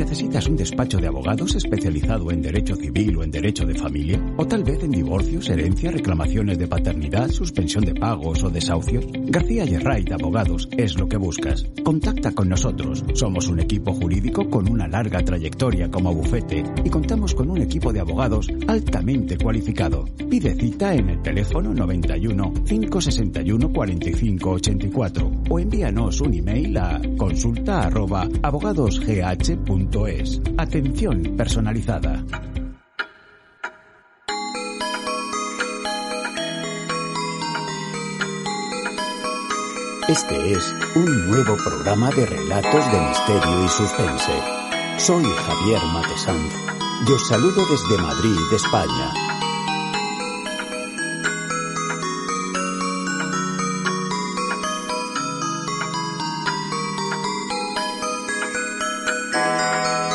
¿Necesitas un despacho de abogados especializado en derecho civil o en derecho de familia? ¿O tal vez en divorcios, herencia, reclamaciones de paternidad, suspensión de pagos o desahucios? García Yerrait Abogados es lo que buscas. Contacta con nosotros. Somos un equipo jurídico con una larga trayectoria como bufete y contamos con un equipo de abogados altamente cualificado. Pide cita en el teléfono 91 561 45 84 o envíanos un email a consulta abogadosgh.es. Atención personalizada. Este es un nuevo programa de relatos de misterio y suspense. Soy Javier Matesanz y os saludo desde Madrid, España.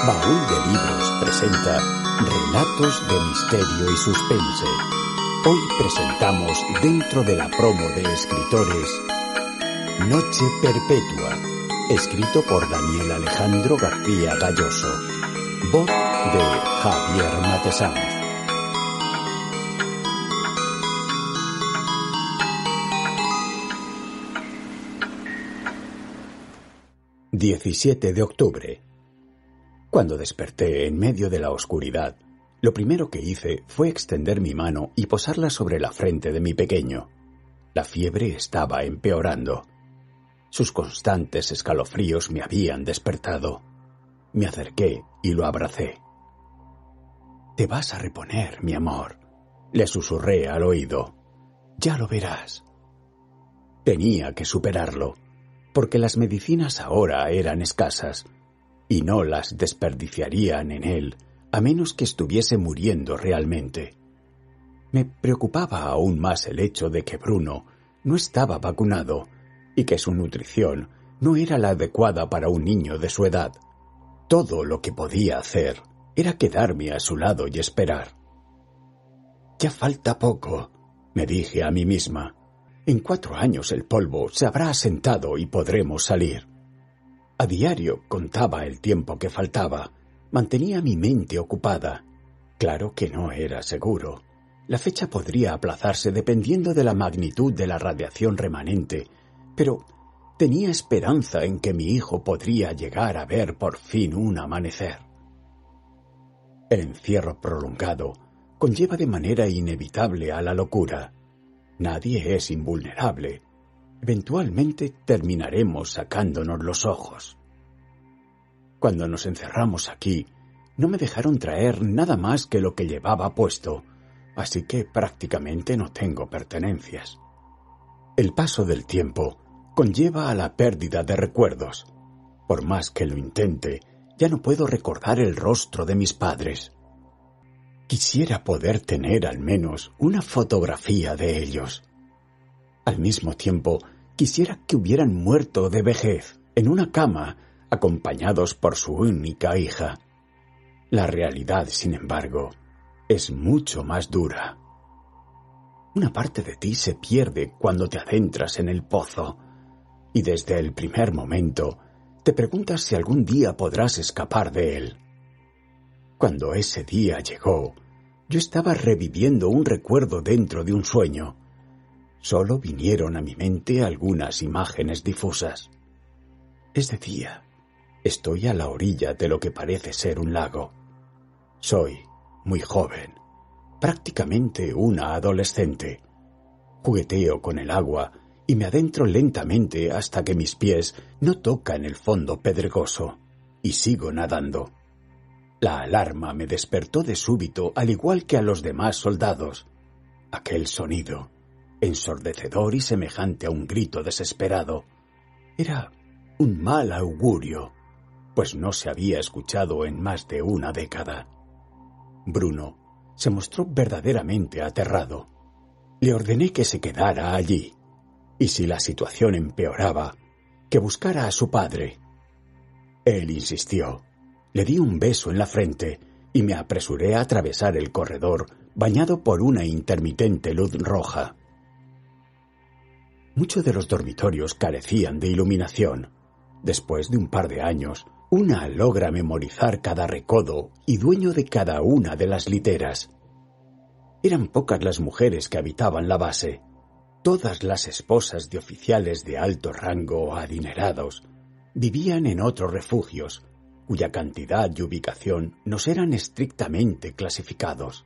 Baúl de Libros presenta Relatos de Misterio y Suspense. Hoy presentamos dentro de la promo de escritores Noche Perpetua, escrito por Daniel Alejandro García Galloso. Voz de Javier Matesanz. ...17 de octubre... Cuando desperté en medio de la oscuridad, lo primero que hice fue extender mi mano y posarla sobre la frente de mi pequeño. La fiebre estaba empeorando. Sus constantes escalofríos me habían despertado. Me acerqué y lo abracé. Te vas a reponer, mi amor, le susurré al oído. Ya lo verás. Tenía que superarlo, porque las medicinas ahora eran escasas y no las desperdiciarían en él a menos que estuviese muriendo realmente. Me preocupaba aún más el hecho de que Bruno no estaba vacunado y que su nutrición no era la adecuada para un niño de su edad. Todo lo que podía hacer era quedarme a su lado y esperar. Ya falta poco, me dije a mí misma. En cuatro años el polvo se habrá asentado y podremos salir. A diario contaba el tiempo que faltaba. Mantenía mi mente ocupada. Claro que no era seguro. La fecha podría aplazarse dependiendo de la magnitud de la radiación remanente, pero tenía esperanza en que mi hijo podría llegar a ver por fin un amanecer. El encierro prolongado conlleva de manera inevitable a la locura. Nadie es invulnerable, eventualmente terminaremos sacándonos los ojos. Cuando nos encerramos aquí, no me dejaron traer nada más que lo que llevaba puesto, así que prácticamente no tengo pertenencias. El paso del tiempo conlleva a la pérdida de recuerdos. Por más que lo intente, ya no puedo recordar el rostro de mis padres. Quisiera poder tener al menos una fotografía de ellos. Al mismo tiempo, quisiera que hubieran muerto de vejez en una cama, acompañados por su única hija. La realidad, sin embargo, es mucho más dura. Una parte de ti se pierde cuando te adentras en el pozo, y desde el primer momento te preguntas si algún día podrás escapar de él. Cuando ese día llegó, yo estaba reviviendo un recuerdo dentro de un sueño, Solo vinieron a mi mente algunas imágenes difusas. Es de día. Estoy a la orilla de lo que parece ser un lago. Soy muy joven, prácticamente una adolescente. Jugueteo con el agua y me adentro lentamente hasta que mis pies no tocan el fondo pedregoso, y sigo nadando. La alarma me despertó de súbito al igual que a los demás soldados. Aquel sonido, ensordecedor y semejante a un grito desesperado, era un mal augurio, pues no se había escuchado en más de una década. Bruno se mostró verdaderamente aterrado. Le ordené que se quedara allí, y si la situación empeoraba, que buscara a su padre. Él insistió. Le di un beso en la frente y me apresuré a atravesar el corredor bañado por una intermitente luz roja. Muchos de los dormitorios carecían de iluminación. Después de un par de años, una logra memorizar cada recodo y dueño de cada una de las literas. Eran pocas las mujeres que habitaban la base. Todas las esposas de oficiales de alto rango adinerados vivían en otros refugios, cuya cantidad y ubicación nos eran estrictamente clasificados.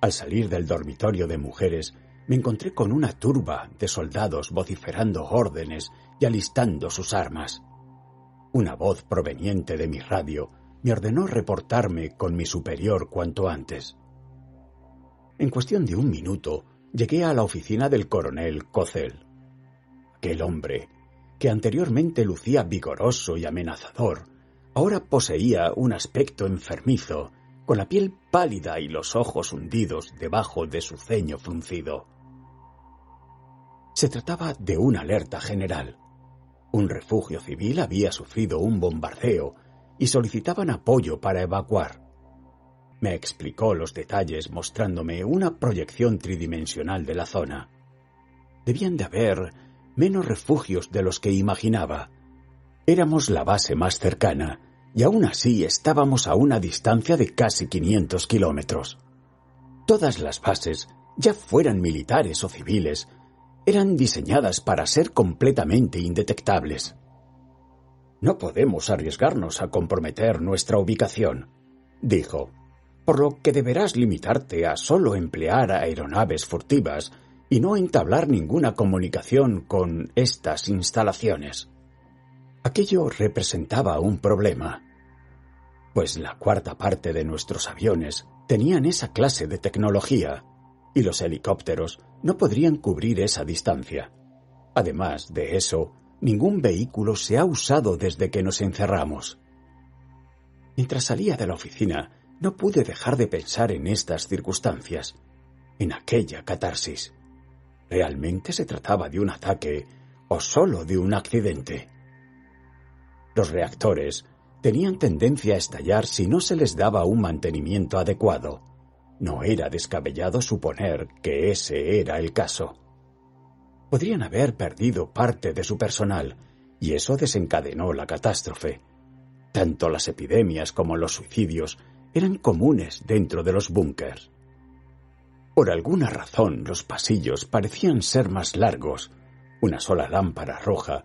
Al salir del dormitorio de mujeres, me encontré con una turba de soldados vociferando órdenes y alistando sus armas. Una voz proveniente de mi radio me ordenó reportarme con mi superior cuanto antes. En cuestión de un minuto, llegué a la oficina del coronel Cocel. Aquel hombre, que anteriormente lucía vigoroso y amenazador, ahora poseía un aspecto enfermizo, con la piel pálida y los ojos hundidos debajo de su ceño fruncido. Se trataba de una alerta general. Un refugio civil había sufrido un bombardeo y solicitaban apoyo para evacuar. Me explicó los detalles mostrándome una proyección tridimensional de la zona. Debían de haber menos refugios de los que imaginaba. Éramos la base más cercana y aún así estábamos a una distancia de casi 500 kilómetros. Todas las bases, ya fueran militares o civiles, eran diseñadas para ser completamente indetectables. No podemos arriesgarnos a comprometer nuestra ubicación, dijo, por lo que deberás limitarte a solo emplear aeronaves furtivas y no entablar ninguna comunicación con estas instalaciones. Aquello representaba un problema, pues la cuarta parte de nuestros aviones tenían esa clase de tecnología y los helicópteros no podrían cubrir esa distancia. Además de eso, ningún vehículo se ha usado desde que nos encerramos. Mientras salía de la oficina, no pude dejar de pensar en estas circunstancias, en aquella catarsis. ¿Realmente se trataba de un ataque o solo de un accidente? Los reactores tenían tendencia a estallar si no se les daba un mantenimiento adecuado. No era descabellado suponer que ese era el caso. Podrían haber perdido parte de su personal, y eso desencadenó la catástrofe. Tanto las epidemias como los suicidios eran comunes dentro de los búnkers. Por alguna razón los pasillos parecían ser más largos. Una sola lámpara roja,